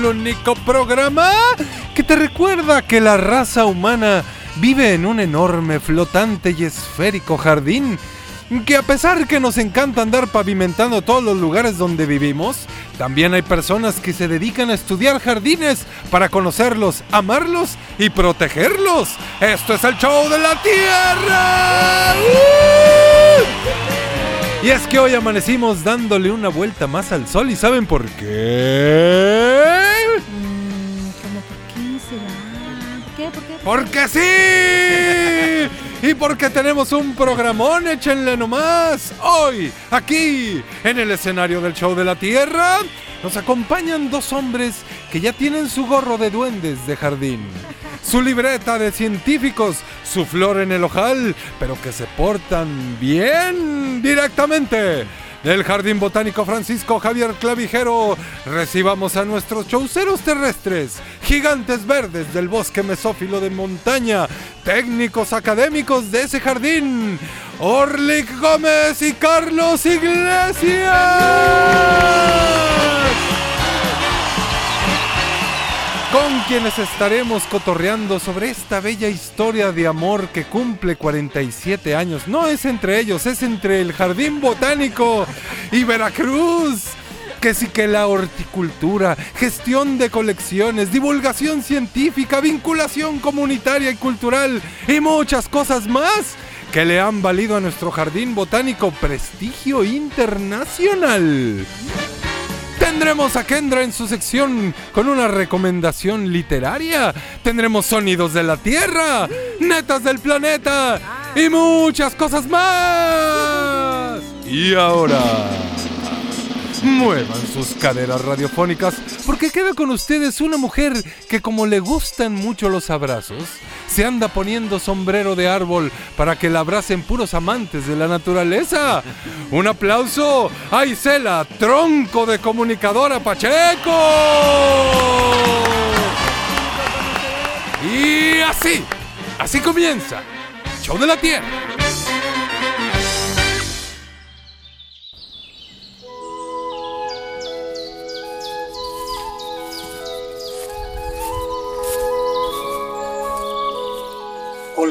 Al único programa que te recuerda que la raza humana vive en un enorme, flotante y esférico jardín. Que a pesar que nos encanta andar pavimentando todos los lugares donde vivimos, también hay personas que se dedican a estudiar jardines para conocerlos, amarlos y protegerlos. Esto es el show de la Tierra. ¡Uh! Y es que hoy amanecimos dándole una vuelta más al sol y ¿saben por qué? Mm, ¿Cómo por qué será? ¿Por qué? ¿Por qué? ¡Porque sí! Y porque tenemos un programón, échenle nomás. Hoy, aquí, en el escenario del show de la Tierra, nos acompañan dos hombres que ya tienen su gorro de duendes de jardín, su libreta de científicos, su flor en el ojal, pero que se portan bien directamente. Del Jardín Botánico Francisco Javier Clavijero, recibamos a nuestros chauceros terrestres, gigantes verdes del bosque mesófilo de montaña, técnicos académicos de ese jardín, Orlick Gómez y Carlos Iglesias. Con quienes estaremos cotorreando sobre esta bella historia de amor que cumple 47 años. No es entre ellos, es entre el Jardín Botánico y Veracruz. Que sí que la horticultura, gestión de colecciones, divulgación científica, vinculación comunitaria y cultural y muchas cosas más que le han valido a nuestro jardín botánico prestigio internacional. Tendremos a Kendra en su sección con una recomendación literaria. Tendremos sonidos de la Tierra, netas del planeta y muchas cosas más. Y ahora, muevan sus caderas radiofónicas porque queda con ustedes una mujer que como le gustan mucho los abrazos, se anda poniendo sombrero de árbol para que la abracen puros amantes de la naturaleza. Un aplauso a Isela, tronco de comunicadora Pacheco. Y así, así comienza. Show de la Tierra.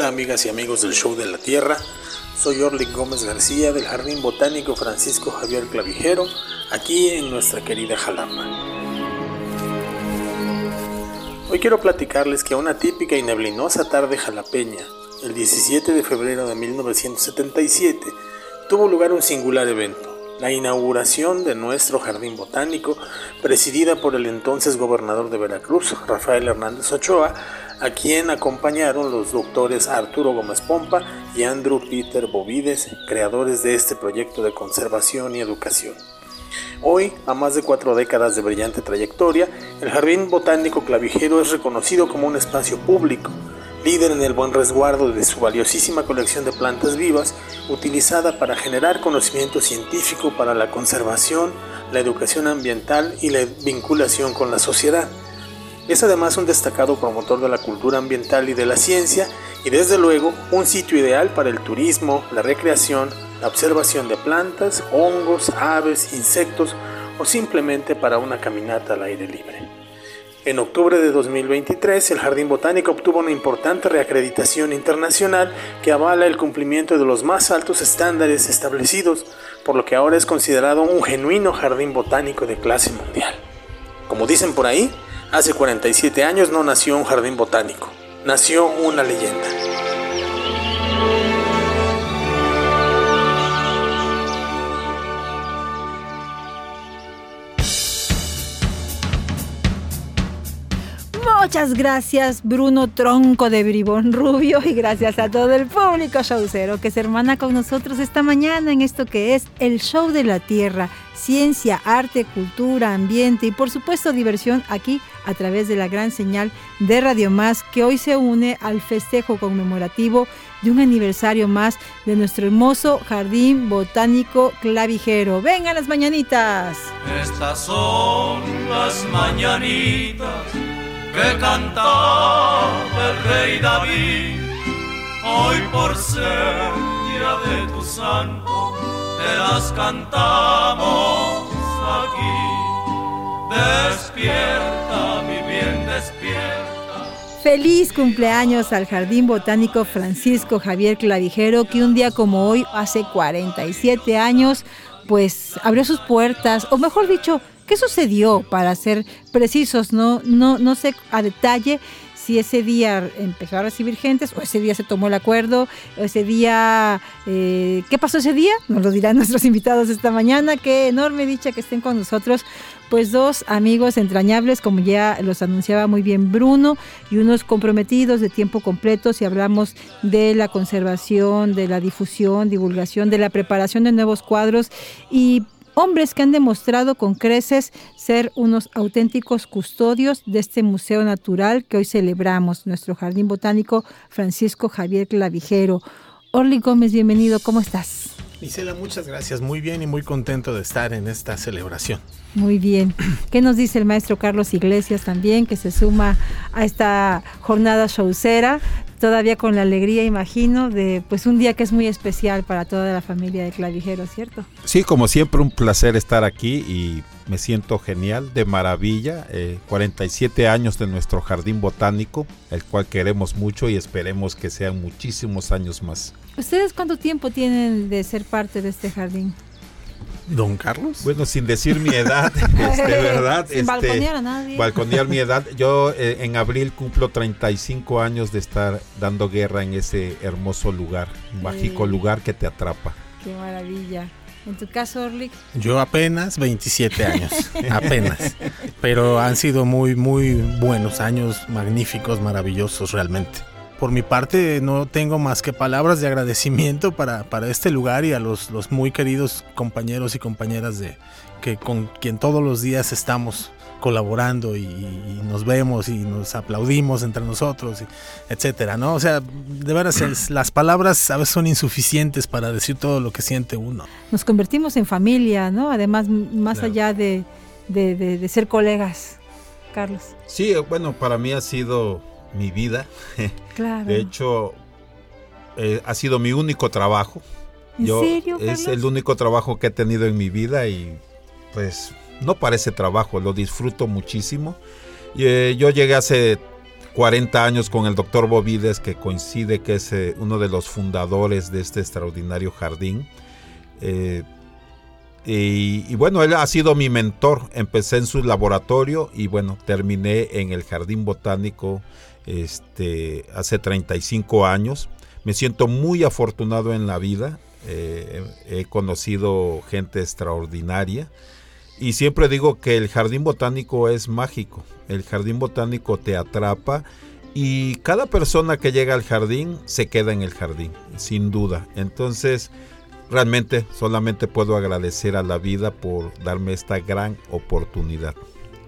Amigas y amigos del Show de la Tierra, soy Orlin Gómez García del Jardín Botánico Francisco Javier Clavijero, aquí en nuestra querida Jalapa. Hoy quiero platicarles que una típica y neblinosa tarde jalapeña, el 17 de febrero de 1977, tuvo lugar un singular evento, la inauguración de nuestro jardín botánico, presidida por el entonces gobernador de Veracruz, Rafael Hernández Ochoa, a quien acompañaron los doctores Arturo Gómez Pompa y Andrew Peter Bovides, creadores de este proyecto de conservación y educación. Hoy, a más de cuatro décadas de brillante trayectoria, el Jardín Botánico Clavijero es reconocido como un espacio público, líder en el buen resguardo de su valiosísima colección de plantas vivas, utilizada para generar conocimiento científico para la conservación, la educación ambiental y la vinculación con la sociedad. Es además un destacado promotor de la cultura ambiental y de la ciencia y desde luego un sitio ideal para el turismo, la recreación, la observación de plantas, hongos, aves, insectos o simplemente para una caminata al aire libre. En octubre de 2023, el Jardín Botánico obtuvo una importante reacreditación internacional que avala el cumplimiento de los más altos estándares establecidos, por lo que ahora es considerado un genuino jardín botánico de clase mundial. Como dicen por ahí, hace 47 años no nació un jardín botánico, nació una leyenda. Muchas gracias Bruno Tronco de Bribón Rubio y gracias a todo el público showcero que se hermana con nosotros esta mañana en esto que es el show de la tierra, ciencia, arte, cultura, ambiente y por supuesto diversión aquí a través de la gran señal de Radio Más que hoy se une al festejo conmemorativo de un aniversario más de nuestro hermoso jardín botánico clavijero. Vengan las mañanitas. Estas son las mañanitas que cantaba el rey David. Hoy por ser día de tu santo, te las cantamos aquí. Despierta, mi bien, despierta. Feliz cumpleaños al Jardín Botánico Francisco Javier Clavijero, que un día como hoy, hace 47 años, pues abrió sus puertas, o mejor dicho, ¿qué sucedió para ser precisos? No, no, no sé a detalle si ese día empezó a recibir gentes o ese día se tomó el acuerdo, o ese día, eh, ¿qué pasó ese día? Nos lo dirán nuestros invitados esta mañana. Qué enorme dicha que estén con nosotros. Pues dos amigos entrañables, como ya los anunciaba muy bien Bruno, y unos comprometidos de tiempo completo si hablamos de la conservación, de la difusión, divulgación, de la preparación de nuevos cuadros y hombres que han demostrado con creces ser unos auténticos custodios de este museo natural que hoy celebramos, nuestro jardín botánico Francisco Javier Clavijero. Orly Gómez, bienvenido, ¿cómo estás? Isela, muchas gracias, muy bien y muy contento de estar en esta celebración. Muy bien. ¿Qué nos dice el maestro Carlos Iglesias también, que se suma a esta jornada showcera? Todavía con la alegría, imagino, de pues un día que es muy especial para toda la familia de Clavijero, ¿cierto? Sí, como siempre, un placer estar aquí y me siento genial, de maravilla. Eh, 47 años de nuestro jardín botánico, el cual queremos mucho y esperemos que sean muchísimos años más. ¿Ustedes cuánto tiempo tienen de ser parte de este jardín? Don Carlos. Bueno, sin decir mi edad, este, ¿verdad? Sin Este, balconear a nadie. balconear mi edad. Yo eh, en abril cumplo 35 años de estar dando guerra en ese hermoso lugar, un mágico Sí. lugar que te atrapa. Qué maravilla. En tu caso, Orly, Yo apenas 27 años, apenas. Pero han sido muy, muy buenos años, magníficos, maravillosos realmente. Por mi parte, no tengo más que palabras de agradecimiento para, para este lugar y a los, los muy queridos compañeros y compañeras de que con quien todos los días estamos colaborando y, y nos vemos y nos aplaudimos entre nosotros, y etcétera, ¿no? O sea, de veras, es- las palabras a veces son insuficientes para decir todo lo que siente uno. nos convertimos en familia, ¿no? Además, más Claro. allá de, de- de- de ser colegas, Carlos. Sí, bueno, para mí ha sido mi vida. Claro. De hecho, eh, ha sido mi único trabajo. ¿En Yo serio, es el único trabajo que he tenido en mi vida y pues no parece trabajo, lo disfruto muchísimo. Y, eh, yo llegué hace 40 años con el doctor Bovides, que coincide que es eh, uno de los fundadores de este extraordinario jardín. Eh, y, y bueno, él ha sido mi mentor. Empecé en su laboratorio y bueno, terminé en el jardín botánico este, hace 35 años. Me siento muy afortunado en la vida. eh, he conocido gente extraordinaria. Y siempre digo que el jardín botánico es mágico. El jardín botánico te atrapa y cada persona que llega al jardín se queda en el jardín, sin duda. Entonces, realmente solamente puedo agradecer a la vida por darme esta gran oportunidad.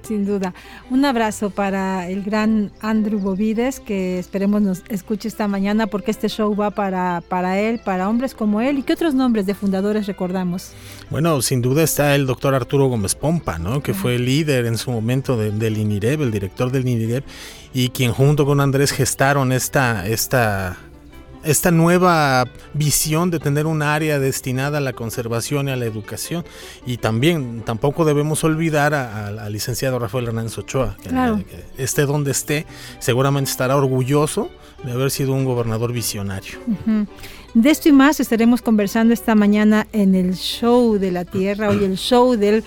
Sin duda. Un abrazo para el gran Andrew Bovides, que esperemos nos escuche esta mañana, porque este show va para, para él, para hombres como él. ¿Y qué otros nombres de fundadores recordamos? Bueno, sin duda está el doctor Arturo Gómez Pompa, ¿no? que fue líder en su momento de- del INIREB, el director del INIREB, y quien junto con Andrés gestaron esta, esta, esta nueva visión de tener un área destinada a la conservación y a la educación. Y también tampoco debemos olvidar al licenciado Rafael Hernández Ochoa, que, Claro. que esté donde esté, seguramente estará orgulloso de haber sido un gobernador visionario. De esto y más estaremos conversando esta mañana en el show de la Tierra, hoy el show del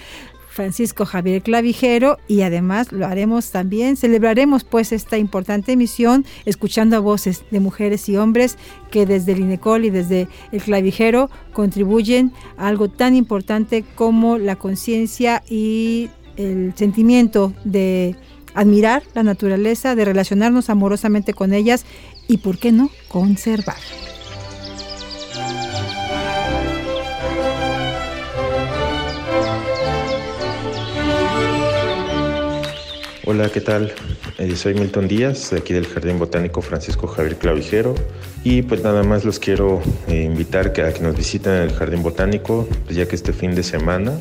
Francisco Javier Clavijero y además lo haremos también, celebraremos pues esta importante emisión escuchando a voces de mujeres y hombres que desde el INECOL y desde el Clavijero contribuyen a algo tan importante como la conciencia y el sentimiento de admirar la naturaleza, de relacionarnos amorosamente con ellas y, ¿por qué no?, conservar. Hola, ¿qué tal? Eh, soy Milton Díaz, de aquí del Jardín Botánico Francisco Javier Clavijero. Y pues nada más los quiero eh, invitar a que nos visiten el Jardín Botánico, pues ya que este fin de semana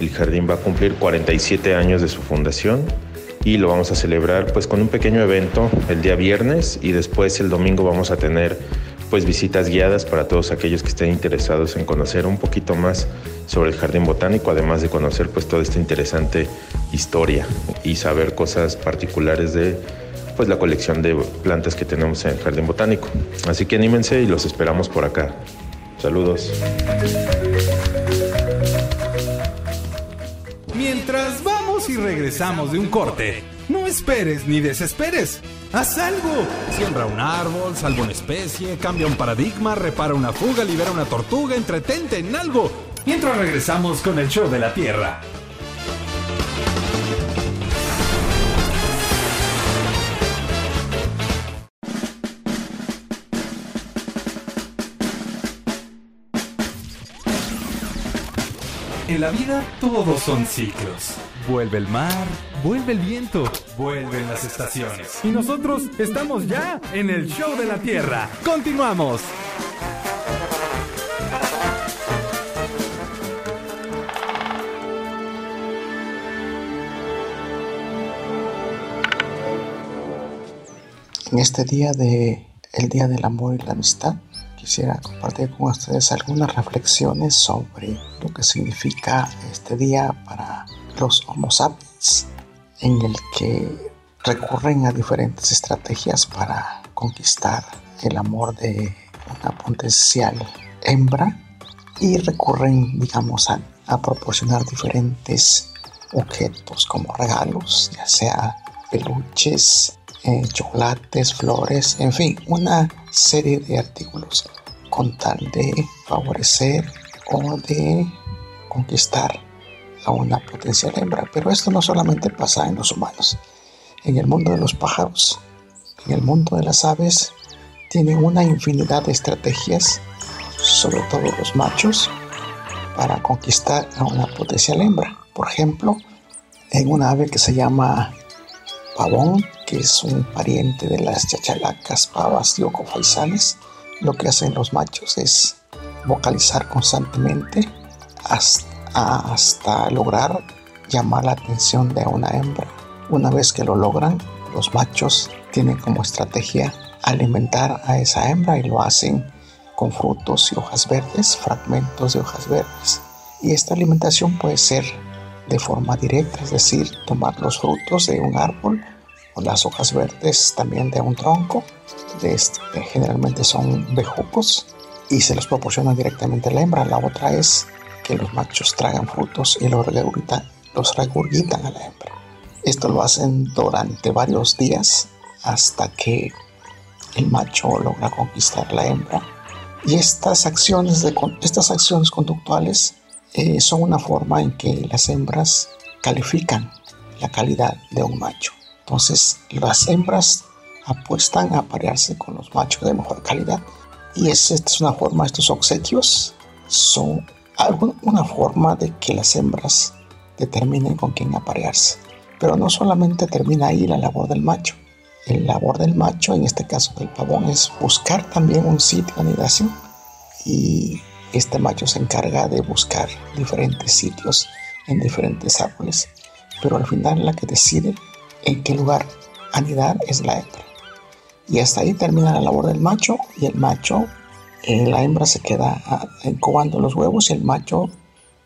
el jardín va a cumplir 47 años de su fundación y lo vamos a celebrar pues con un pequeño evento el día viernes y después el domingo vamos a tener pues visitas guiadas para todos aquellos que estén interesados en conocer un poquito más sobre el jardín botánico, además de conocer pues toda esta interesante historia y saber cosas particulares de pues la colección de plantas que tenemos en el jardín botánico. Así que anímense y los esperamos por acá. Saludos. Mientras vamos y regresamos de un corte, no esperes ni desesperes. Haz algo. Siembra un árbol, salva una especie, cambia un paradigma, repara una fuga, libera una tortuga, entretente en algo. Mientras regresamos con el show de la Tierra. En la vida todos son ciclos. Vuelve el mar, vuelve el viento, vuelven las estaciones. Y nosotros estamos ya en el show de la Tierra. Continuamos. En este día de el Día del Amor y la Amistad, quisiera compartir con ustedes algunas reflexiones sobre lo que significa este día para los Homo sapiens, en el que recurren a diferentes estrategias para conquistar el amor de una potencial hembra y recurren, digamos, a, a proporcionar diferentes objetos como regalos, ya sea peluches, eh, chocolates, flores, en fin, una serie de artículos con tal de favorecer o de conquistar a una potencial hembra. Pero esto no solamente pasa en los humanos. En el mundo de los pájaros, en el mundo de las aves, tienen una infinidad de estrategias, sobre todo los machos, para conquistar a una potencial hembra. Por ejemplo, en una ave que se llama pavón, que es un pariente de las chachalacas, pavas y ocofaisanes, lo que hacen los machos es vocalizar constantemente hasta, hasta, lograr llamar la atención de una hembra. Una vez que lo logran, los machos tienen como estrategia alimentar a esa hembra y lo hacen con frutos y hojas verdes, fragmentos de hojas verdes. Y esta alimentación puede ser de forma directa, es decir, tomar los frutos de un árbol o las hojas verdes también de un tronco, este, generalmente son bejucos, y se los proporciona directamente a la hembra. La otra es que los machos tragan frutos y los regurgitan, los regurgitan a la hembra. Esto lo hacen durante varios días hasta que el macho logra conquistar la hembra. Y estas acciones, de, estas acciones conductuales eh, son una forma en que las hembras califican la calidad de un macho. Entonces las hembras apuestan a aparearse con los machos de mejor calidad. Y esta es una forma, estos obsequios son una forma de que las hembras determinen con quién aparearse. Pero no solamente termina ahí la labor del macho. El labor del macho, en este caso del pavón, es buscar también un sitio de anidación. Y este macho se encarga de buscar diferentes sitios en diferentes árboles. Pero al final la que decide en qué lugar anidar es la hembra. Y hasta ahí termina la labor del macho y el macho, eh, la hembra se queda ah, incubando los huevos y el macho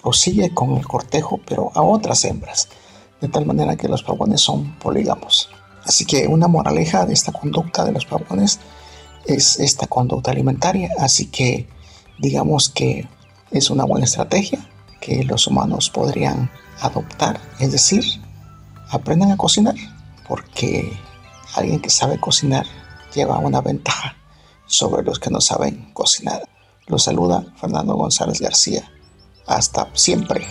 prosigue con el cortejo, pero a otras hembras, de tal manera que los pavones son polígamos. Así que una moraleja de esta conducta de los pavones es esta conducta alimentaria, así que digamos que es una buena estrategia que los humanos podrían adoptar, es decir, aprendan a cocinar, porque alguien que sabe cocinar lleva una ventaja sobre los que no saben cocinar. Los saluda Fernando González García. Hasta siempre.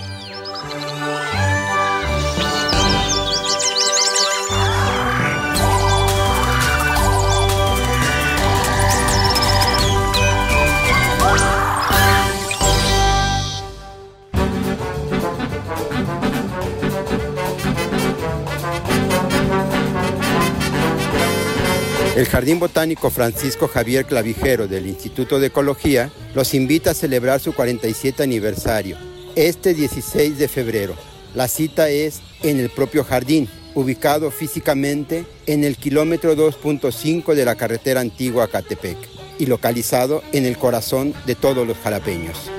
El Jardín Botánico Francisco Javier Clavijero del Instituto de Ecología los invita a celebrar su 47 aniversario este 16 de febrero. La cita es en el propio jardín, ubicado físicamente en el kilómetro 2.5 de la carretera antigua Catepec y localizado en el corazón de todos los jalapeños.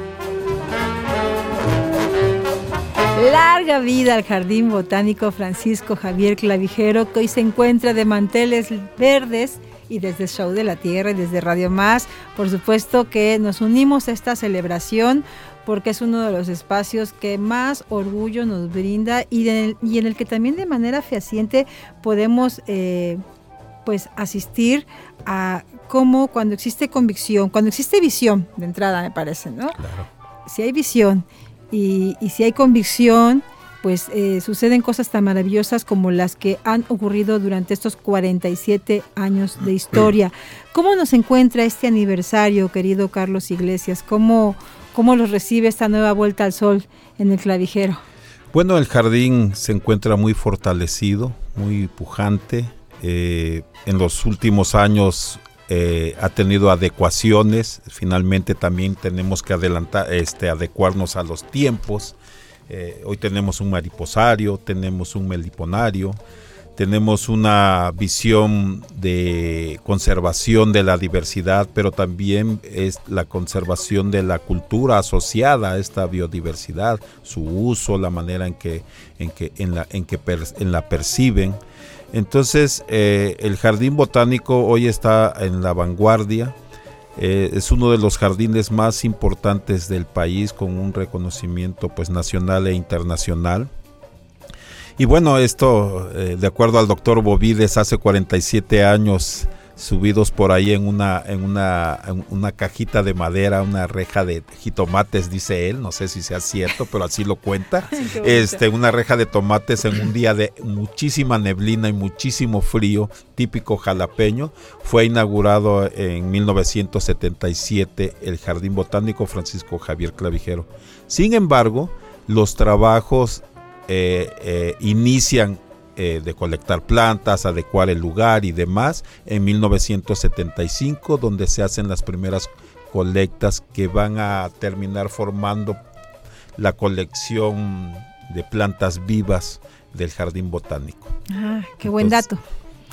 Larga vida al Jardín Botánico Francisco Javier Clavijero, que hoy se encuentra de manteles verdes y desde Show de la Tierra y desde Radio Más, por supuesto que nos unimos a esta celebración porque es uno de los espacios que más orgullo nos brinda y, en el que también de manera fehaciente podemos eh, pues asistir a cómo cuando existe convicción, cuando existe visión de entrada me parece, ¿no? Si hay visión y, si hay convicción, pues eh, suceden cosas tan maravillosas como las que han ocurrido durante estos 47 años de historia. ¿Cómo nos encuentra este aniversario, querido Carlos Iglesias? ¿Cómo, cómo los recibe esta nueva vuelta al sol en el clavijero? Bueno, el jardín se encuentra muy fortalecido, muy pujante. Eh, en los últimos años eh, ha tenido adecuaciones, finalmente también tenemos que adelantar, este, adecuarnos a los tiempos. Eh, hoy tenemos un mariposario, tenemos un meliponario, tenemos una visión de conservación de la diversidad, pero también es la conservación de la cultura asociada a esta biodiversidad, su uso, la manera en que, en que, en la, en que en la perciben. Entonces, eh, el jardín botánico hoy está en la vanguardia. Eh, es uno de los jardines más importantes del país con un reconocimiento pues nacional e internacional. Y bueno, esto, eh, de acuerdo al doctor Bovides, hace 47 años subidos por ahí en una, en una, una cajita de madera, una reja de jitomates, dice él, no sé si sea cierto, pero así lo cuenta. este, una reja de tomates en un día de muchísima neblina y muchísimo frío, típico jalapeño. Fue inaugurado en 1977 el Jardín Botánico Francisco Javier Clavijero. Sin embargo, los trabajos eh, eh, inician eh, de colectar plantas, adecuar el lugar y demás en 1975, donde se hacen las primeras colectas que van a terminar formando la colección de plantas vivas del jardín botánico. Ah, qué buen dato.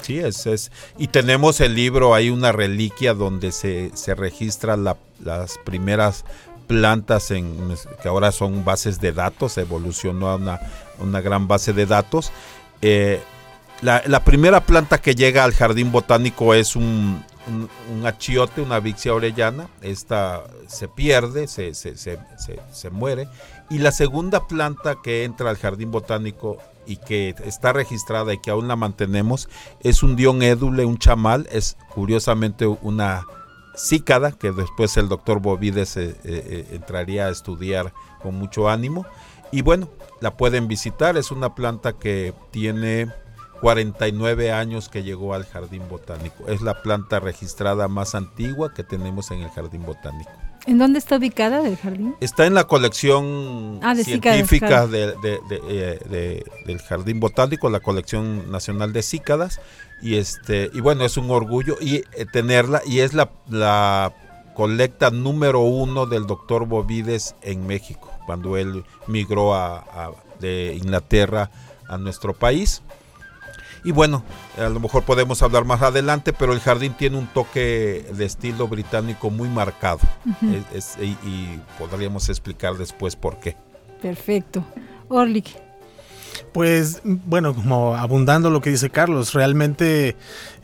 Sí, es, es. Y tenemos el libro, hay una reliquia donde se, se registra las primeras plantas en, que ahora son bases de datos, evolucionó a una, una gran base de datos eh, la, primera planta que llega al jardín botánico es un, achiote, una vixia orellana. Esta se pierde, se, se, muere. Y la segunda planta que entra al jardín botánico y que está registrada y que aún la mantenemos es un dion édule, un chamal. Es curiosamente una cícada que después el doctor Bovides eh, eh, entraría a estudiar con mucho ánimo. Y bueno, la pueden visitar, es una planta que tiene 49 años que llegó al jardín botánico. Es la planta registrada más antigua que tenemos en el jardín botánico. ¿En dónde está ubicada del jardín? Está en la colección ah, científica eh, del jardín botánico, la colección nacional de cícadas. Y este y bueno, es un orgullo y eh, tenerla y es la, la colecta número uno del doctor Bovides en México cuando él migró a, de Inglaterra a nuestro país. Y bueno, a lo mejor podemos hablar más adelante, pero el jardín tiene un toque de estilo británico muy marcado. y, podríamos explicar después por qué. Perfecto. Orlik. Pues bueno, como abundando lo que dice Carlos, realmente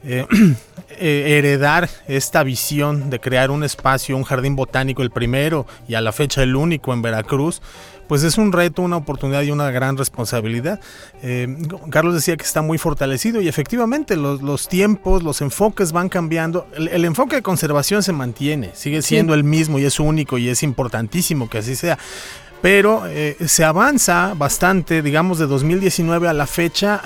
eh, eh, heredar esta visión de crear un espacio, un jardín botánico, el primero y a la fecha el único en Veracruz, pues es un reto, una oportunidad y una gran responsabilidad. Eh, Carlos decía que está muy fortalecido y efectivamente los, tiempos, los enfoques van cambiando. El, enfoque de conservación se mantiene, sigue siendo el mismo y es único y es importantísimo que así sea pero se avanza bastante, digamos, de 2019 a la fecha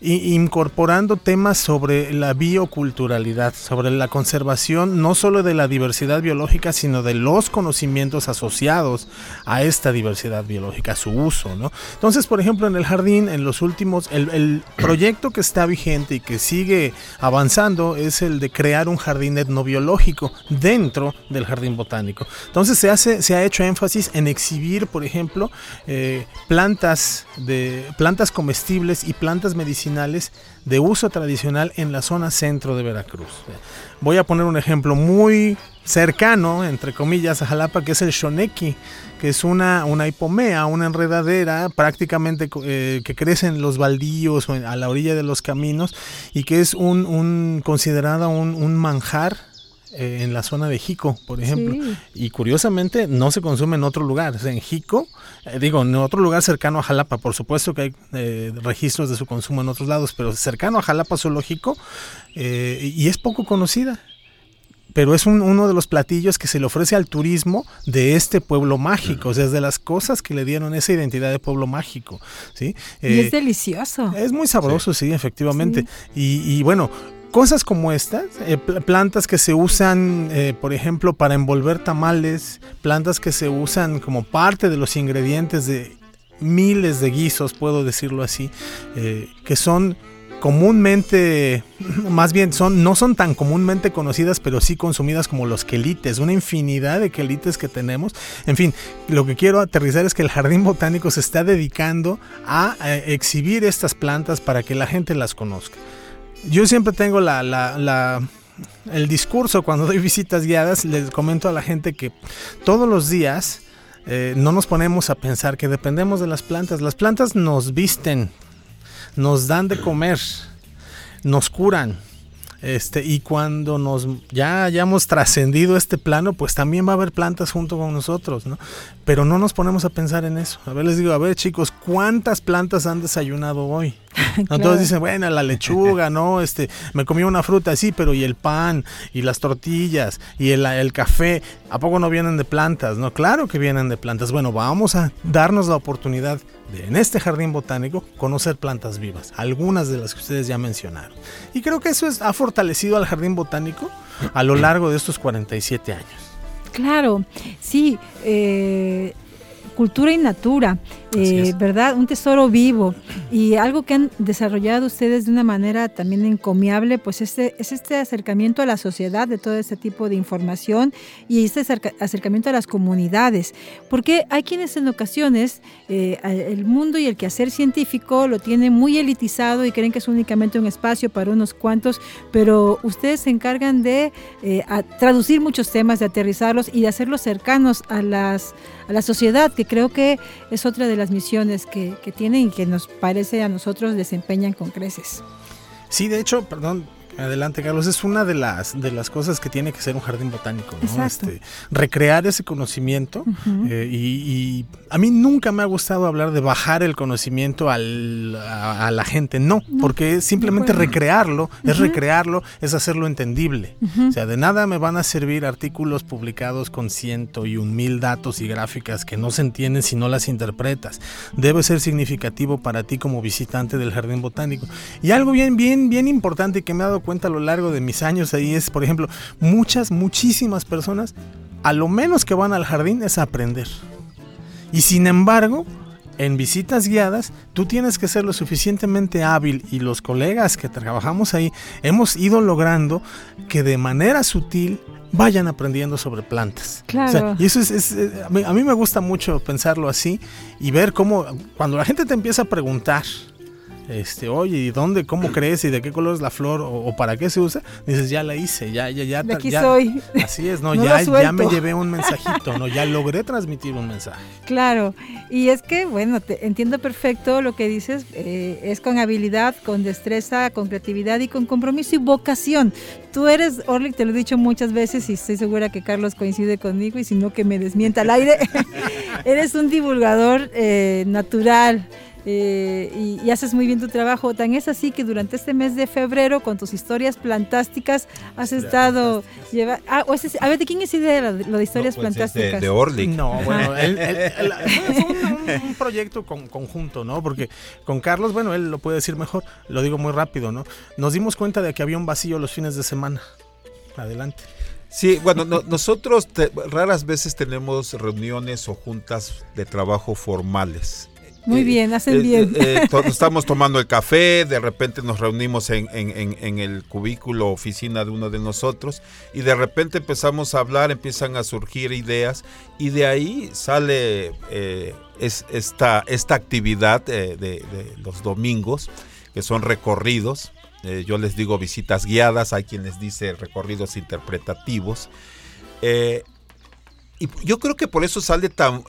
incorporando temas sobre la bioculturalidad, sobre la conservación no solo de la diversidad biológica, sino de los conocimientos asociados a esta diversidad biológica, su uso. ¿no? Entonces, por ejemplo, en el jardín, en los últimos, el, el proyecto que está vigente y que sigue avanzando es el de crear un jardín etnobiológico dentro del jardín botánico. Entonces se, hace, se ha hecho énfasis en exhibir, por ejemplo, eh, plantas, de, plantas comestibles y plantas medicinales de uso tradicional en la zona centro de Veracruz. Voy a poner un ejemplo muy cercano, entre comillas, a Jalapa, que es el shoneki, que es una, una hipomea, una enredadera prácticamente eh, que crece en los baldíos o a la orilla de los caminos y que es un, considerada un manjar eh, en la zona de Jico, por ejemplo. Y curiosamente no se consume en otro lugar. en Jico, eh, digo, en otro lugar cercano a Jalapa, por supuesto que hay eh, registros de su consumo en otros lados, pero cercano a Jalapa zoológico y es poco conocida. Pero es uno de los platillos que se le ofrece al turismo de este pueblo mágico, o sea, es de las cosas que le dieron esa identidad de pueblo mágico. ¿sí? y es delicioso. Es muy sabroso, sí, efectivamente. Y, y bueno, Cosas como estas, eh, plantas que se usan, eh, por ejemplo, para envolver tamales, plantas que se usan como parte de los ingredientes de miles de guisos, puedo decirlo así, eh, que son comúnmente, más bien son, no son tan comúnmente conocidas, pero sí consumidas como los quelites, una infinidad de quelites que tenemos. En fin, lo que quiero aterrizar es que el jardín botánico se está dedicando a exhibir estas plantas para que la gente las conozca. Yo siempre tengo la, el discurso cuando doy visitas guiadas, les comento a la gente que todos los días eh, no nos ponemos a pensar que dependemos de las plantas. Las plantas nos visten, nos dan de comer, nos curan, este, y cuando nos ya hayamos trascendido este plano, pues también va a haber plantas junto con nosotros, ¿no? Pero no nos ponemos a pensar en eso. A ver, les digo, a ver, chicos, ¿cuántas plantas han desayunado hoy? Todos dicen, bueno, la lechuga, ¿no? Este, me comí una fruta, sí, pero y el pan, y las tortillas, y el, el café, ¿a poco no vienen de plantas? No, claro que vienen de plantas. Bueno, vamos a darnos la oportunidad en este jardín botánico conocer plantas vivas, algunas de las que ustedes ya mencionaron. Y creo que eso es, ha fortalecido al jardín botánico a lo largo de estos 47 años. Claro, sí. Eh, cultura y natura, eh, ¿verdad? Un tesoro vivo. Y algo que han desarrollado ustedes de una manera también encomiable, pues este, es este acercamiento a la sociedad de todo este tipo de información y este acercamiento a las comunidades, porque hay quienes en ocasiones eh, el mundo y el quehacer científico lo tienen muy elitizado y creen que es únicamente un espacio para unos cuantos, pero ustedes se encargan de eh, traducir muchos temas, de aterrizarlos y de hacerlos cercanos a las a la sociedad, que creo que es otra de las misiones que, que tienen y que nos parece a nosotros desempeñan con creces. Sí, de hecho, perdón, Adelante, Carlos. Es una de las, de las cosas que tiene que ser un jardín botánico, ¿no? Este, recrear ese conocimiento. Eh, y, a mí nunca me ha gustado hablar de bajar el conocimiento al, a, la gente. No, porque es simplemente recrearlo, es recrearlo, es hacerlo entendible. O sea, de nada me van a servir artículos publicados con ciento y un mil datos y gráficas que no se entienden si no las interpretas. Debe ser significativo para ti como visitante del jardín botánico. Y algo bien, bien, bien importante que me ha dado cuenta a lo largo de mis años ahí es, por ejemplo, muchas, muchísimas personas, a lo menos que van al jardín es a aprender. Y sin embargo, en visitas guiadas, tú tienes que ser lo suficientemente hábil y los colegas que trabajamos ahí hemos ido logrando que de manera sutil vayan aprendiendo sobre plantas. Claro. y eso es, a, mí, a, mí, me gusta mucho pensarlo así y ver cómo cuando la gente te empieza a preguntar, este, oye, ¿y dónde, cómo crees y de qué color es la flor o, para qué se usa? Dices, ya la hice, ya, ya, ya. De aquí soy. Así es, no, ya, ya me llevé un mensajito, no, ya logré transmitir un mensaje. Claro, y es que, bueno, te entiendo perfecto lo que dices, eh, es con habilidad, con destreza, con creatividad y con compromiso y vocación. Tú eres, Orlik, te lo he dicho muchas veces y estoy segura que Carlos coincide conmigo y si no que me desmienta al aire, eres un divulgador eh, natural eh, y, haces muy bien tu trabajo. Tan es así que durante este mes de febrero, con tus historias plantásticas, has estado lleva ah, a ver, ¿de quién es idea lo de historias pues, plantásticas? De, de Orlik. No, bueno, él, un proyecto con, conjunto, ¿no? Porque con Carlos, bueno, él lo puede decir mejor, lo digo muy rápido, ¿no? Nos dimos cuenta de que había un vacío los fines de semana. Adelante. Sí, bueno, nosotros raras veces tenemos reuniones o juntas de trabajo formales. Muy bien, hacen eh, bien. Eh, eh, estamos tomando el café, de repente nos reunimos en, el cubículo oficina de uno de nosotros y de repente empezamos a hablar, empiezan a surgir ideas y de ahí sale es, esta, esta actividad de, los domingos, que son recorridos. yo les digo visitas guiadas, hay quien les dice recorridos interpretativos. y yo creo que por eso sale tan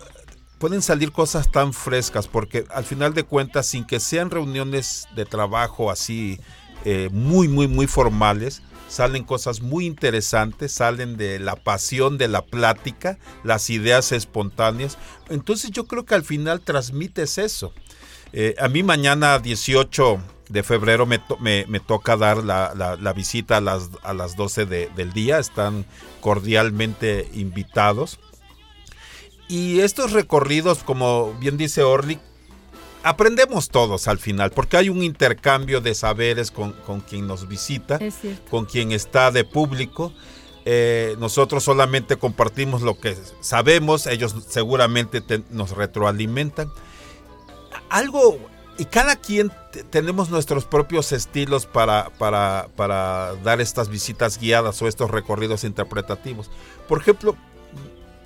pueden salir cosas tan frescas porque al final de cuentas, sin que sean reuniones de trabajo así eh, muy, muy, muy formales, salen cosas muy interesantes, salen de la pasión de la plática, las ideas espontáneas. Entonces yo creo que al final transmites eso. Eh, a mí mañana 18 de febrero me, me, toca dar la, visita a las, a las 12 del día, están cordialmente invitados. Y estos recorridos, como bien dice Orly, aprendemos todos al final, porque hay un intercambio de saberes con, quien nos visita, con quien está de público. Eh, nosotros solamente compartimos lo que sabemos, ellos seguramente nos retroalimentan. Algo, y cada quien tenemos nuestros propios estilos para, para, para dar estas visitas guiadas o estos recorridos interpretativos. Por ejemplo,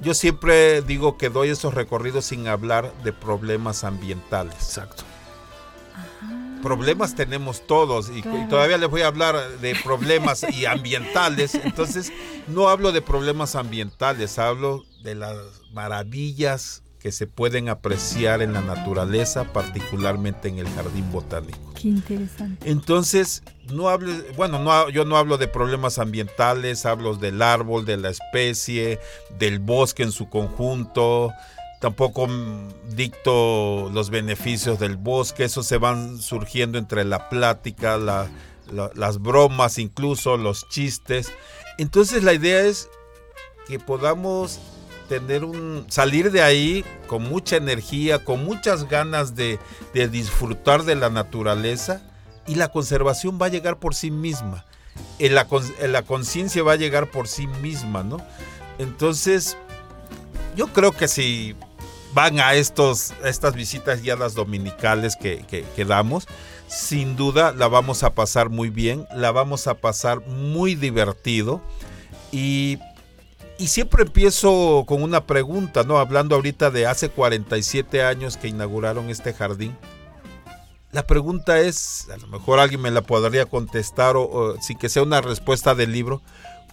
yo siempre digo que doy esos recorridos sin hablar de problemas ambientales. Exacto. Problemas tenemos todos y, todavía les voy a hablar de problemas y ambientales. Entonces, no hablo de problemas ambientales, hablo de las maravillas que se pueden apreciar en la naturaleza, particularmente en el jardín botánico. Qué interesante. Entonces, no hable, bueno, no, yo no hablo de problemas ambientales, hablo del árbol, de la especie, del bosque en su conjunto, tampoco dicto los beneficios del bosque, eso se van surgiendo entre la plática, las bromas, incluso los chistes. Entonces la idea es que podamos tener un salir de ahí con mucha energía, con muchas ganas de, disfrutar de la naturaleza y la conservación va a llegar por sí misma. En la, la conciencia va a llegar por sí misma, ¿no? Entonces, yo creo que si van a estos, estas visitas guiadas dominicales que, que, que damos, sin duda la vamos a pasar muy bien, la vamos a pasar muy divertido y y siempre empiezo con una pregunta, ¿no? Hablando ahorita de hace 47 años que inauguraron este jardín. La pregunta es, a lo mejor alguien me la podría contestar o, sin que sea una respuesta del libro,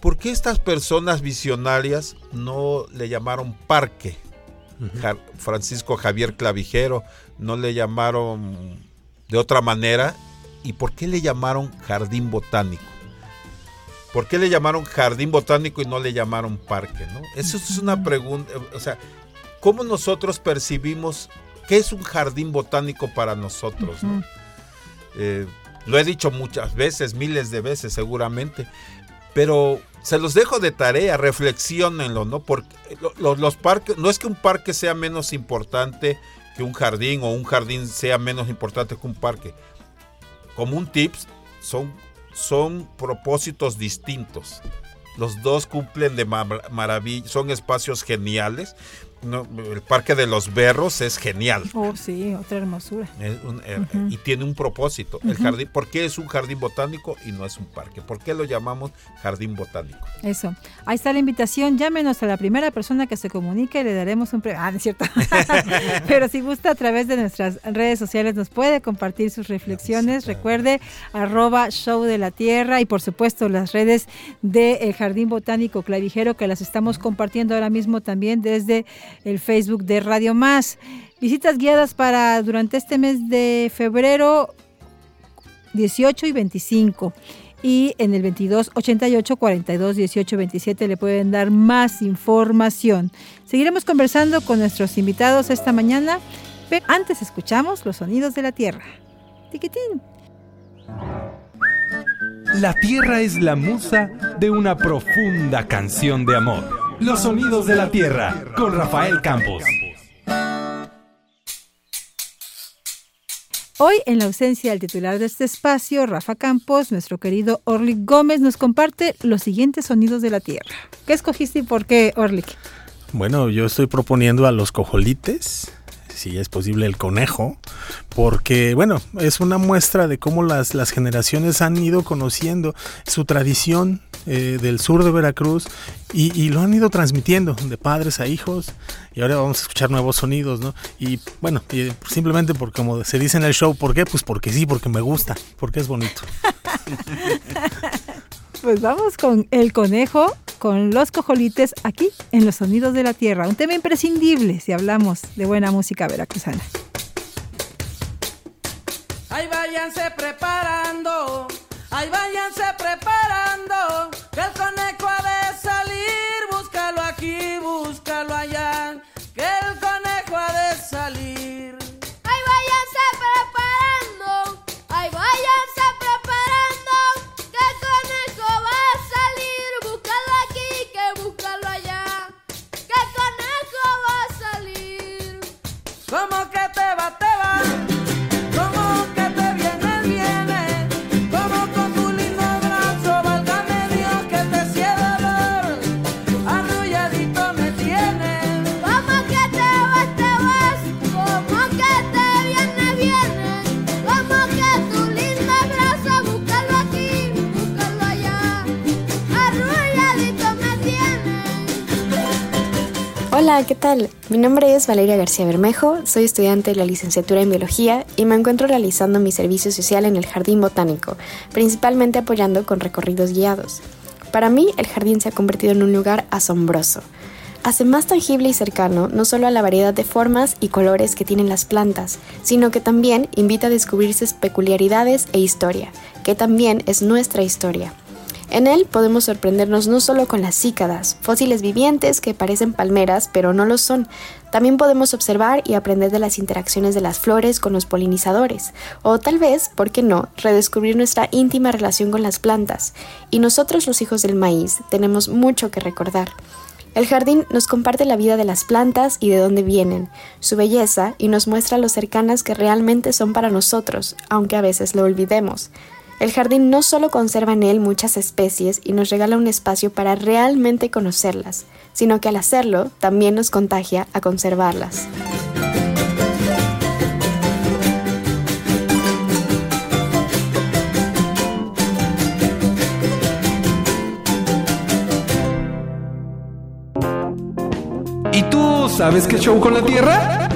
¿por qué estas personas visionarias no le llamaron parque? Francisco Javier Clavijero no le llamaron de otra manera y por qué le llamaron jardín botánico? ¿Por qué le llamaron jardín botánico y no le llamaron parque? ¿no? Eso es una pregunta, o sea, ¿cómo nosotros percibimos qué es un jardín botánico para nosotros? Eh, lo he dicho muchas veces, miles de veces seguramente, pero se los dejo de tarea, reflexionenlo, ¿no? Porque los, los parques, no es que un parque sea menos importante que un jardín o un jardín sea menos importante que un parque. Como un tips, son son propósitos distintos. Los dos cumplen de maravilla, son espacios geniales, el Parque de los Berros es genial. Oh, sí, otra hermosura. Eh, y tiene un propósito. El jardín, ¿Por qué es un jardín botánico y no es un parque? ¿Por qué lo llamamos jardín botánico? Eso. Ahí está la invitación. Llámenos a la primera persona que se comunique y le daremos un premio. Ah, es cierto. Pero si gusta, a través de nuestras redes sociales nos puede compartir sus reflexiones. Recuerde, arroba show de la tierra y por supuesto las redes del Jardín Botánico Clavijero que las estamos compartiendo ahora mismo también desde el Facebook de Radio Más. Visitas guiadas para durante este mes de febrero 18 y 25. Y en el 22 88 42 18 27 le pueden dar más información. Seguiremos conversando con nuestros invitados esta mañana, pero antes escuchamos los sonidos de la tierra. Tiquitín. La tierra es la musa de una profunda canción de amor. Los sonidos de la tierra con Rafael Campos. Hoy, en la ausencia del titular de este espacio, Rafa Campos, nuestro querido Orlik Gómez nos comparte los siguientes sonidos de la tierra. ¿Qué escogiste y por qué, Orlik? Bueno, yo estoy proponiendo a los cojolites, si es posible el conejo, porque bueno, es una muestra de cómo las, las generaciones han ido conociendo su tradición eh, del sur de Veracruz y, y, lo han ido transmitiendo de padres a hijos y ahora vamos a escuchar nuevos sonidos, ¿no? Y bueno, y simplemente porque como se dice en el show, ¿por qué? Pues porque sí, porque me gusta, porque es bonito. pues vamos con el conejo, con los cojolites aquí en los sonidos de la tierra, un tema imprescindible si hablamos de buena música veracruzana. Ahí váyanse preparando, ahí váyanse preparando, Hola, ¿qué tal? Mi nombre es Valeria García Bermejo, soy estudiante de la licenciatura en Biología y me encuentro realizando mi servicio social en el Jardín Botánico, principalmente apoyando con recorridos guiados. Para mí, el jardín se ha convertido en un lugar asombroso. Hace más tangible y cercano no solo a la variedad de formas y colores que tienen las plantas, sino que también invita a descubrir sus peculiaridades e historia, que también es nuestra historia. En él podemos sorprendernos no solo con las cícadas, fósiles vivientes que parecen palmeras pero no lo son, también podemos observar y aprender de las interacciones de las flores con los polinizadores, o tal vez, ¿por qué no?, redescubrir nuestra íntima relación con las plantas. Y nosotros los hijos del maíz tenemos mucho que recordar. El jardín nos comparte la vida de las plantas y de dónde vienen, su belleza y nos muestra lo cercanas que realmente son para nosotros, aunque a veces lo olvidemos. El jardín no solo conserva en él muchas especies y nos regala un espacio para realmente conocerlas, sino que al hacerlo también nos contagia a conservarlas. ¿Y tú sabes qué show con la Tierra?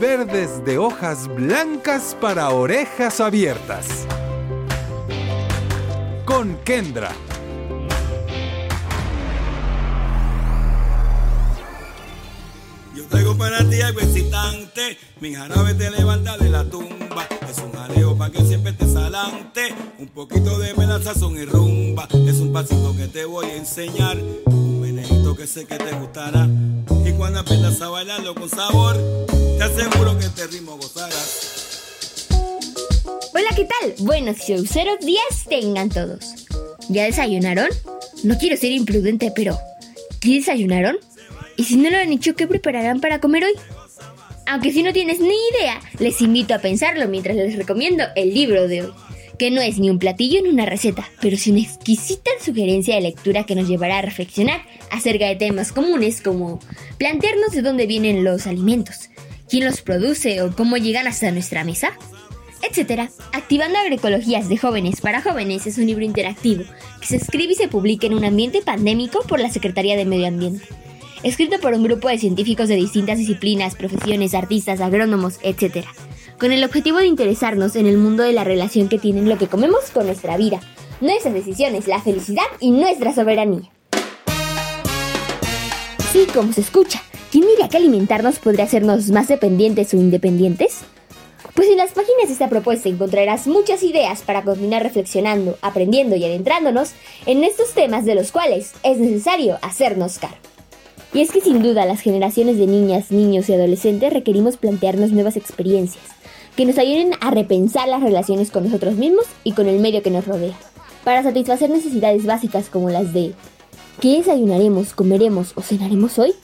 Verdes de hojas blancas para orejas abiertas. Con Kendra. Yo traigo para ti algo excitante, mi jarabe te levanta de la tumba. Es un jaleo pa' que siempre te salante, un poquito de melaza son y rumba. Es un pasito que te voy a enseñar, un menejito que sé que te gustará. Y cuando aprendas a bailarlo con sabor, te aseguro que este ritmo gozarás. Hola, ¿qué tal? Buenos showceros días tengan todos. ¿Ya desayunaron? No quiero ser imprudente, pero ¿qué desayunaron? Y si no lo han hecho, ¿qué prepararán para comer hoy? Aunque si no tienes ni idea, les invito a pensarlo mientras les recomiendo el libro de hoy, que no es ni un platillo ni una receta, pero sí una exquisita sugerencia de lectura que nos llevará a reflexionar acerca de temas comunes como plantearnos de dónde vienen los alimentos, quién los produce o cómo llegan hasta nuestra mesa, etc. Activando Agroecologías de Jóvenes para Jóvenes es un libro interactivo que se escribe y se publica en un ambiente pandémico por la Secretaría de Medio Ambiente escrito por un grupo de científicos de distintas disciplinas, profesiones, artistas, agrónomos, etc., con el objetivo de interesarnos en el mundo de la relación que tienen lo que comemos con nuestra vida, nuestras decisiones, la felicidad y nuestra soberanía. Sí, como se escucha, ¿quién diría que alimentarnos podría hacernos más dependientes o independientes? Pues en las páginas de esta propuesta encontrarás muchas ideas para continuar reflexionando, aprendiendo y adentrándonos en estos temas de los cuales es necesario hacernos cargo. Y es que sin duda las generaciones de niñas, niños y adolescentes requerimos plantearnos nuevas experiencias que nos ayuden a repensar las relaciones con nosotros mismos y con el medio que nos rodea, para satisfacer necesidades básicas como las de ¿Qué desayunaremos, comeremos o cenaremos hoy?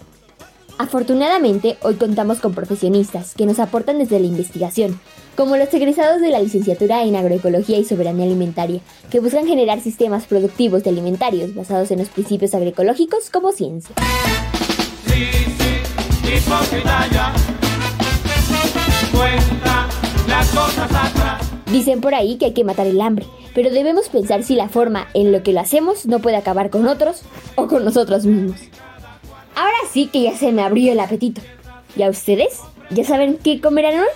Afortunadamente, hoy contamos con profesionistas que nos aportan desde la investigación, como los egresados de la licenciatura en agroecología y soberanía alimentaria, que buscan generar sistemas productivos de alimentarios basados en los principios agroecológicos como ciencia. Hipócrita ya. Dicen por ahí que hay que matar el hambre, pero debemos pensar si la forma en lo que lo hacemos no puede acabar con otros o con nosotros mismos. Ahora sí que ya se me abrió el apetito. ¿Y a ustedes? ¿Ya saben qué comerán hoy?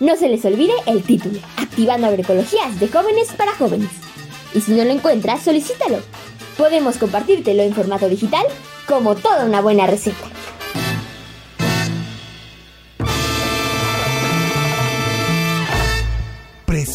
No se les olvide el título, Activando Agroecologías de Jóvenes para Jóvenes. Y si no lo encuentras, solicítalo. Podemos compartírtelo en formato digital como toda una buena receta.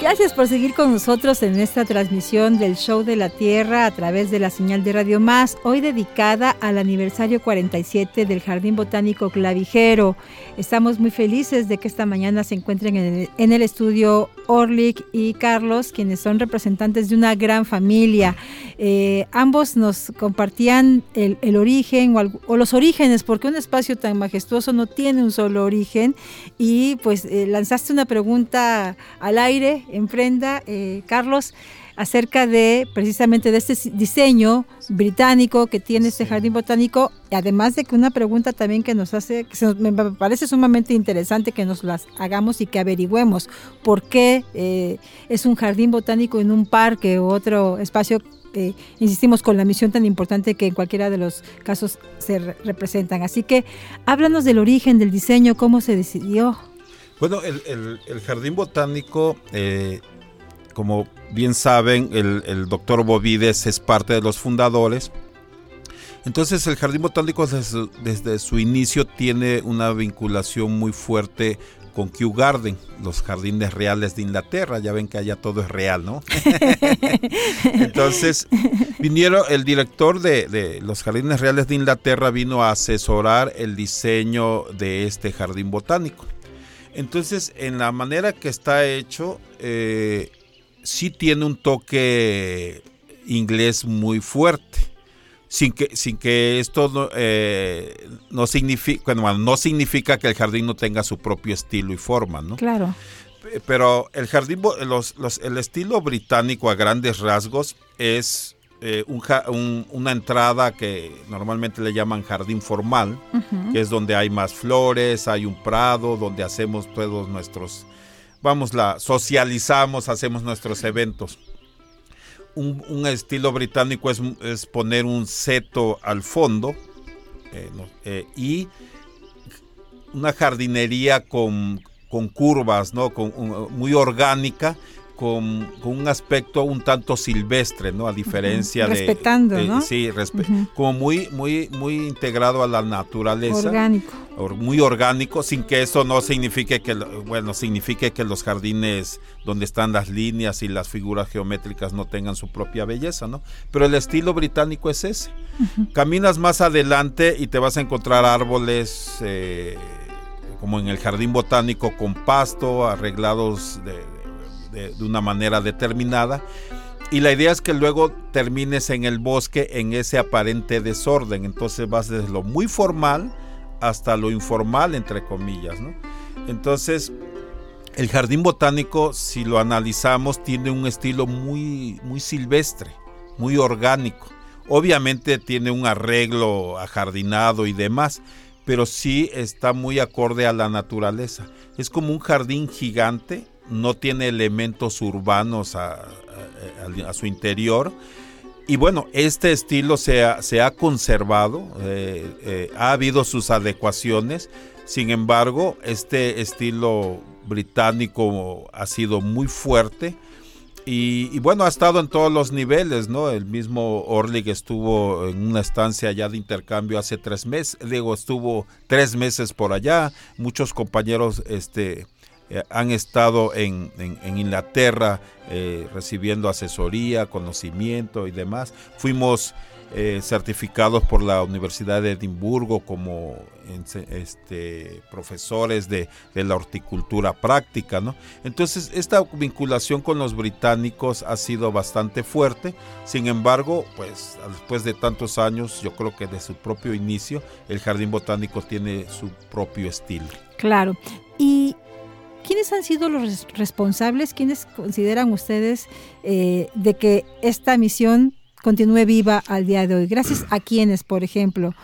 Gracias por seguir con nosotros en esta transmisión del Show de la Tierra a través de la señal de Radio Más, hoy dedicada al aniversario 47 del Jardín Botánico Clavijero. Estamos muy felices de que esta mañana se encuentren en el, estudio Orlik y Carlos, quienes son representantes de una gran familia. Eh, ambos nos compartían el, origen o los orígenes, porque un espacio tan majestuoso no tiene un solo origen. Y pues eh, lanzaste una pregunta al aire en prenda, eh, Carlos, acerca de precisamente de este diseño británico que tiene este jardín botánico, y además de que una pregunta también que nos hace, que se nos- me parece sumamente interesante que nos las hagamos y que averigüemos por qué eh, es un jardín botánico en un parque u otro espacio. eh, insistimos con la misión tan importante que en cualquiera de los casos se re- representan. Así que háblanos del origen, del diseño, cómo se decidió. Bueno, el, el- el jardín botánico, eh, como bien saben, el, el doctor Bovides es parte de los fundadores. Entonces el jardín botánico desde su, desde su inicio tiene una vinculación muy fuerte con Kew Garden, los jardines reales de Inglaterra. Ya ven que allá todo es real, ¿no? Entonces, vinieron, el director de, de los jardines reales de Inglaterra vino a asesorar el diseño de este jardín botánico. Entonces, en la manera que está hecho, eh, sí tiene un toque inglés muy fuerte. Sin que, sin que esto no, eh, no, significa, bueno, no significa que el jardín no tenga su propio estilo y forma, ¿no? Claro. Pero el jardín, bo- los- los- el estilo británico a grandes rasgos es eh, un ja- un- una entrada que normalmente le llaman jardín formal, que es donde hay más flores, hay un prado, donde hacemos todos nuestros, vamos, la socializamos, hacemos nuestros eventos. Un, un estilo británico es, es poner un seto al fondo eh, no, eh, y una jardinería con, con curvas, ¿no? Con, un- muy orgánica, con, con un aspecto un tanto silvestre, ¿no? A diferencia de... Respetando, de- ¿no? Sí, respe- como muy, muy, muy integrado a la naturaleza. Orgánico. Or- Muy orgánico, sin que eso no signifique que, bueno, signifique que los jardines donde están las líneas y las figuras geométricas no tengan su propia belleza, ¿no? Pero el estilo británico es ese. Caminas más adelante y te vas a encontrar árboles eh, como en el jardín botánico con pasto, arreglados de, de- una manera determinada. Y la idea es que luego termines en el bosque en ese aparente desorden. Entonces vas desde lo muy formal hasta lo informal, entre comillas. Entonces, el jardín botánico, si lo analizamos, tiene un estilo muy, muy silvestre, muy orgánico. Obviamente tiene un arreglo ajardinado y demás, pero sí está muy acorde a la naturaleza. Es como un jardín gigante, no tiene elementos urbanos a, su interior. Y bueno, este estilo se ha, se ha conservado, eh, eh, ha habido sus adecuaciones, sin embargo, este estilo británico ha sido muy fuerte y, bueno, ha estado en todos los niveles, ¿no? El mismo Orlig estuvo en una estancia ya de intercambio hace tres meses, digo, estuvo tres meses por allá. Muchos compañeros este, eh, han estado en, en- Inglaterra eh, recibiendo asesoría, conocimiento y demás. Fuimos eh, certificados por la Universidad de Edimburgo como este, profesores de, de la horticultura práctica, ¿no? Entonces, esta vinculación con los británicos ha sido bastante fuerte. Sin embargo, pues después de tantos años, yo creo que de su propio inicio, el Jardín Botánico tiene su propio estilo. Claro. ¿Y han sido los res- responsables? ¿Quiénes consideran ustedes eh, de que esta misión continúe viva al día de hoy? Gracias a quienes, por ejemplo.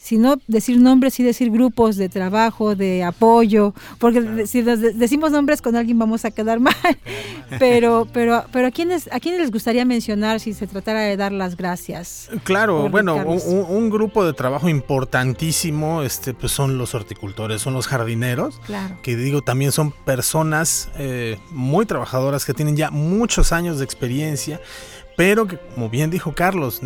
Si no decir nombres, sí decir grupos de trabajo, de apoyo, porque de- si decimos nombres con alguien vamos a quedar mal. Pero, pero, pero ¿a quiénes, a quiénes les gustaría mencionar si se tratara de dar las gracias? Claro, bueno, un, un grupo de trabajo importantísimo, este, pues son los horticultores, son los jardineros, Claro. que digo también son personas eh, muy trabajadoras que tienen ya muchos años de experiencia, pero que, como bien dijo Carlos.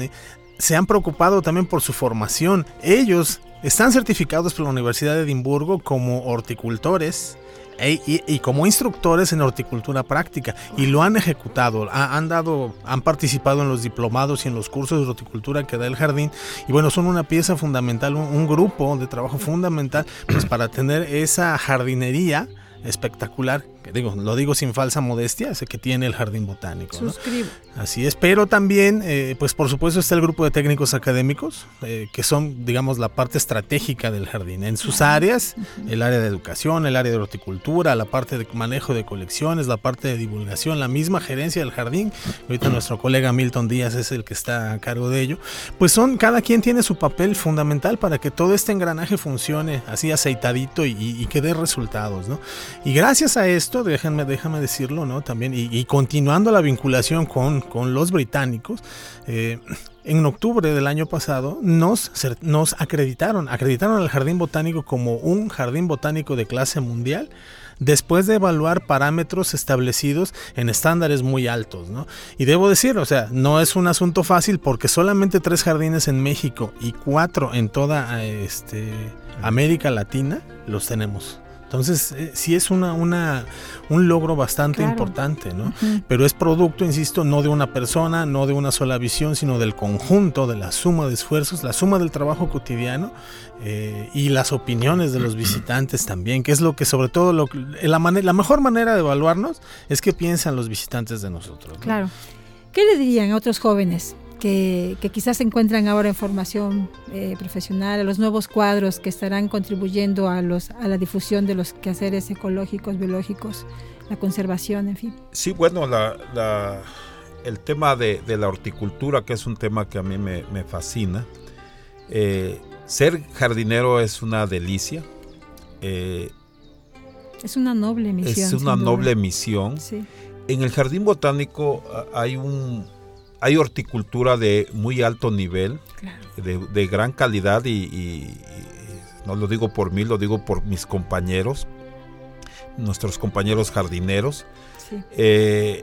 Se han preocupado también por su formación. Ellos están certificados por la Universidad de Edimburgo como horticultores. e- y, como instructores en horticultura práctica y lo han ejecutado, ha- han dado, han participado en los diplomados y en los cursos de horticultura que da el jardín y bueno, son una pieza fundamental, un, un grupo de trabajo fundamental pues para tener esa jardinería espectacular, que digo, lo digo sin falsa modestia, ese que tiene el jardín botánico. ¿no? Suscribo. Así es, pero también, eh, pues por supuesto está el grupo de técnicos académicos, eh, que son, digamos, la parte estratégica del jardín. En sus áreas, el área de educación, el área de horticultura, la parte de manejo de colecciones, la parte de divulgación, la misma gerencia del jardín. Ahorita nuestro colega Milton Díaz es el que está a cargo de ello. Pues son, cada quien tiene su papel fundamental para que todo este engranaje funcione así aceitadito y, y- y que dé resultados, ¿no? Y gracias a esto, déjenme, déjame decirlo, ¿no? También, y, continuando la vinculación con, con los británicos, eh, en octubre del año pasado nos, nos acreditaron, acreditaron al Jardín Botánico como un jardín botánico de clase mundial después de evaluar parámetros establecidos en estándares muy altos, ¿no? Y debo decir, o sea, no es un asunto fácil porque solamente tres jardines en México y cuatro en toda este, América Latina los tenemos. Entonces, eh, sí es una, una, un logro bastante Claro. importante, ¿no? Pero es producto, insisto, no de una persona, no de una sola visión, sino del conjunto, de la suma de esfuerzos, la suma del trabajo cotidiano eh, y las opiniones de los visitantes también, que es lo que sobre todo, lo, la, mane- la mejor manera de evaluarnos es qué piensan los visitantes de nosotros. ¿no? Claro. ¿Qué le dirían a otros jóvenes que, que quizás se encuentran ahora en formación eh, profesional, a los nuevos cuadros que estarán contribuyendo a, los, a la difusión de los quehaceres ecológicos, biológicos, la conservación, en fin? Sí, bueno, la, la- el tema de, de la horticultura, que es un tema que a mí me, me fascina. eh, ser jardinero es una delicia. eh, Es una noble misión. es una noble misión. Sí. En el jardín botánico hay un hay horticultura de muy alto nivel, de, de gran calidad y, y- y no lo digo por mí, lo digo por mis compañeros, nuestros compañeros jardineros. Sí. Eh,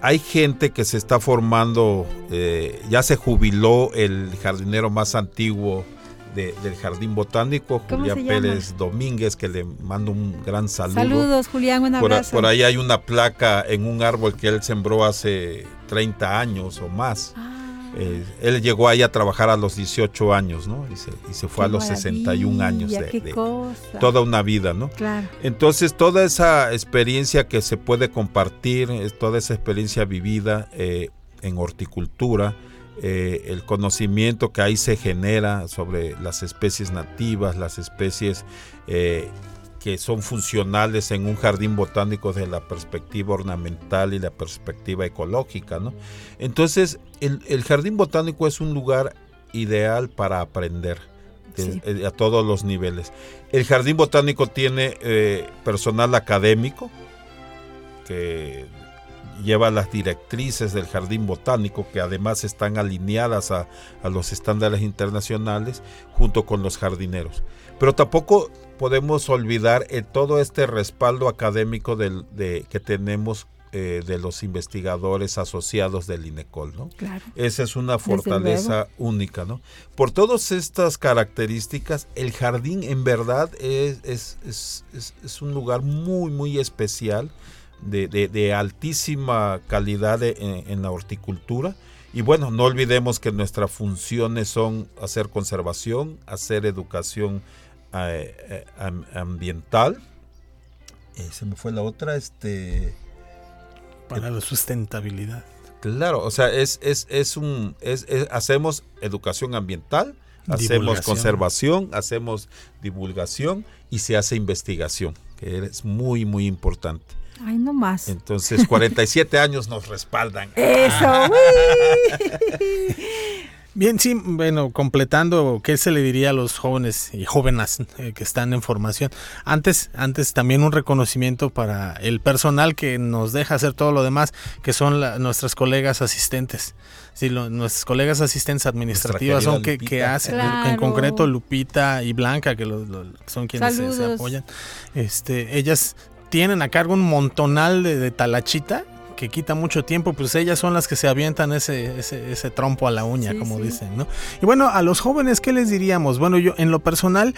hay gente que se está formando, eh, ya se jubiló el jardinero más antiguo de- del jardín botánico, ¿Cómo Julián? Pérez Domínguez, que le mando un gran saludo. Saludos, Julián, un Por, abrazo. por ahí hay una placa en un árbol que él sembró hace 30 años o más. Ah. Eh, él llegó ahí a trabajar a los 18 años, ¿no? Y se, y se fue Qué a los 61 años de, qué de cosa. toda una vida, ¿no? Claro. Entonces, toda esa experiencia que se puede compartir, toda esa experiencia vivida eh, en horticultura, eh, el conocimiento que ahí se genera sobre las especies nativas, las especies que son funcionales en un jardín botánico desde la perspectiva ornamental y la perspectiva ecológica, ¿no? Entonces, el, el jardín botánico es un lugar ideal para aprender de- eh, a todos los niveles. El jardín botánico tiene eh, personal académico que lleva las directrices del jardín botánico que además están alineadas a, a los estándares internacionales junto con los jardineros. Pero tampoco podemos olvidar eh, todo este respaldo académico del- de, que tenemos eh, de los investigadores asociados del INECOL, ¿no? Claro. Esa es una fortaleza única, ¿no? Por todas estas características, el jardín en verdad es, es, es- es- es un lugar muy, muy especial, de, de- de altísima calidad de- en, en la horticultura. Y bueno, no olvidemos que nuestras funciones son hacer conservación, hacer educación eh, am- ambiental. Eh, se me fue la otra, este... Para la sustentabilidad. Claro, o sea, es, es, es un, es, es- hacemos educación ambiental, hacemos conservación, hacemos divulgación y se hace investigación, que es muy, muy importante. Ay, no más. Entonces, 47 años nos respaldan. Eso. Bien, sí, bueno, completando, ¿qué se le diría a los jóvenes y jóvenes eh, que están en formación? Antes, antes también un reconocimiento para el personal que nos deja hacer todo lo demás, que son la- nuestras colegas asistentes. Sí, lo- nuestras colegas asistentes administrativas son que, que hacen, en concreto Lupita y Blanca, que lo- lo- son quienes se- apoyan. Este, ellas tienen a cargo un montonal de, de talachita que quita mucho tiempo, pues ellas son las que se avientan ese, ese, ese trompo a la uña, Sí, como sí. dicen, ¿no? Y bueno, a los jóvenes, ¿qué les diríamos? Bueno, yo en lo personal,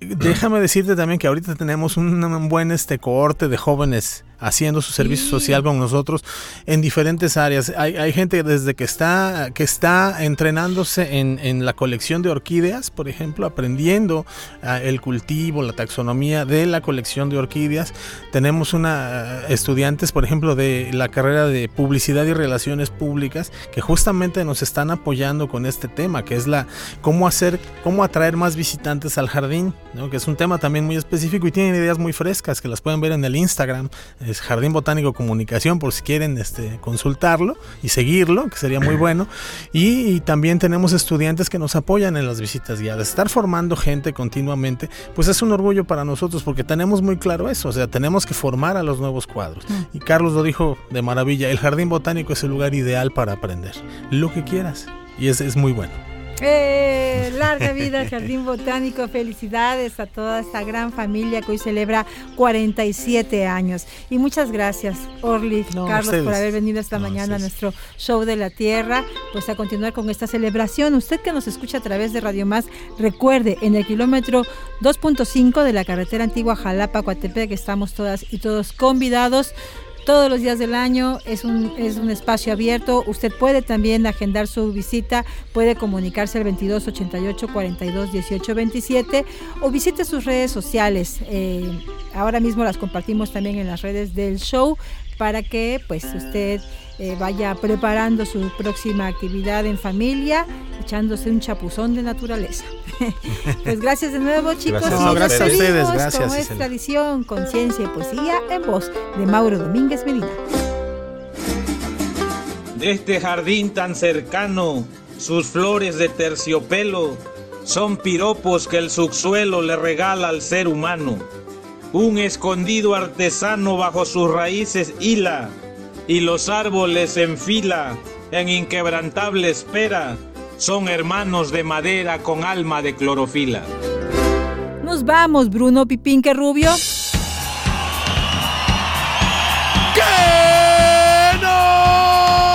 déjame decirte también que ahorita tenemos un, un buen este cohorte de jóvenes haciendo su servicio Sí. social con nosotros en diferentes áreas. Hay, hay gente desde que está, que está entrenándose en, en la colección de orquídeas, por ejemplo, aprendiendo ah, el cultivo, la taxonomía de la colección de orquídeas. Tenemos una ah, estudiantes, por ejemplo, de la carrera de publicidad y relaciones públicas que justamente nos están apoyando con este tema, que es la cómo hacer, cómo atraer más visitantes al jardín, ¿no? que es un tema también muy específico y tienen ideas muy frescas que las pueden ver en el Instagram, es Jardín Botánico Comunicación, por si quieren este, consultarlo y seguirlo, que sería muy bueno. Y, y también tenemos estudiantes que nos apoyan en las visitas guiadas. Estar formando gente continuamente, pues es un orgullo para nosotros porque tenemos muy claro eso, o sea, tenemos que formar a los nuevos cuadros. Y Carlos lo dijo de maravilla, el Jardín Botánico es el lugar ideal para aprender, lo que quieras. Y es, es muy bueno. Eh, larga vida Jardín Botánico. Felicidades a toda esta gran familia que hoy celebra 47 años. Y muchas gracias, Orly, No, Carlos, ustedes. por haber venido esta No, mañana a nuestro show de la Tierra. Pues a continuar con esta celebración. Usted que nos escucha a través de Radio Más, recuerde, en el kilómetro 2.5 de la carretera antigua Jalapa, Coatepec, que estamos todas y todos convidados todos los días del año, es un, es un espacio abierto. Usted puede también agendar su visita, puede comunicarse al 22 88 42 18 27 o visite sus redes sociales. Eh, ahora mismo las compartimos también en las redes del show para que pues usted eh, vaya preparando su próxima actividad en familia, echándose un chapuzón de naturaleza. pues gracias de nuevo chicos Gracias y ustedes. Gracias a ustedes, gracias, como es tradición, conciencia y poesía en voz de Mauro Domínguez Medina. De este jardín tan cercano, sus flores de terciopelo son piropos que el subsuelo le regala al ser humano. Un escondido artesano bajo sus raíces hila y los árboles en fila, en inquebrantable espera, son hermanos de madera con alma de clorofila. Nos vamos, Bruno Pipinque Rubio. ¡Qué enorme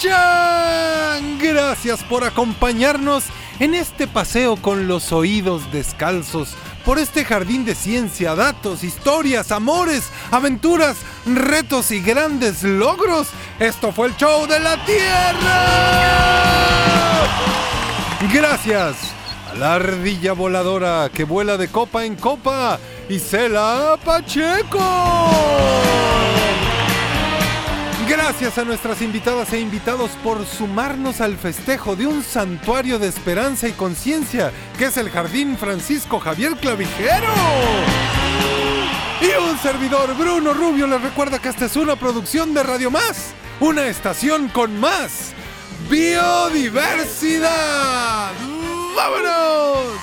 dicha! Gracias por acompañarnos en este paseo con los oídos descalzos por este jardín de ciencia, datos, historias, amores, aventuras, retos y grandes logros. Esto fue el show de la Tierra. Gracias a la ardilla voladora que vuela de copa en copa, Isela Pacheco. Gracias a nuestras invitadas e invitados por sumarnos al festejo de un santuario de esperanza y conciencia que es el Jardín Francisco Javier Clavijero. Y un servidor, Bruno Rubio, les recuerda que esta es una producción de Radio Más, una estación con más biodiversidad. ¡Vámonos!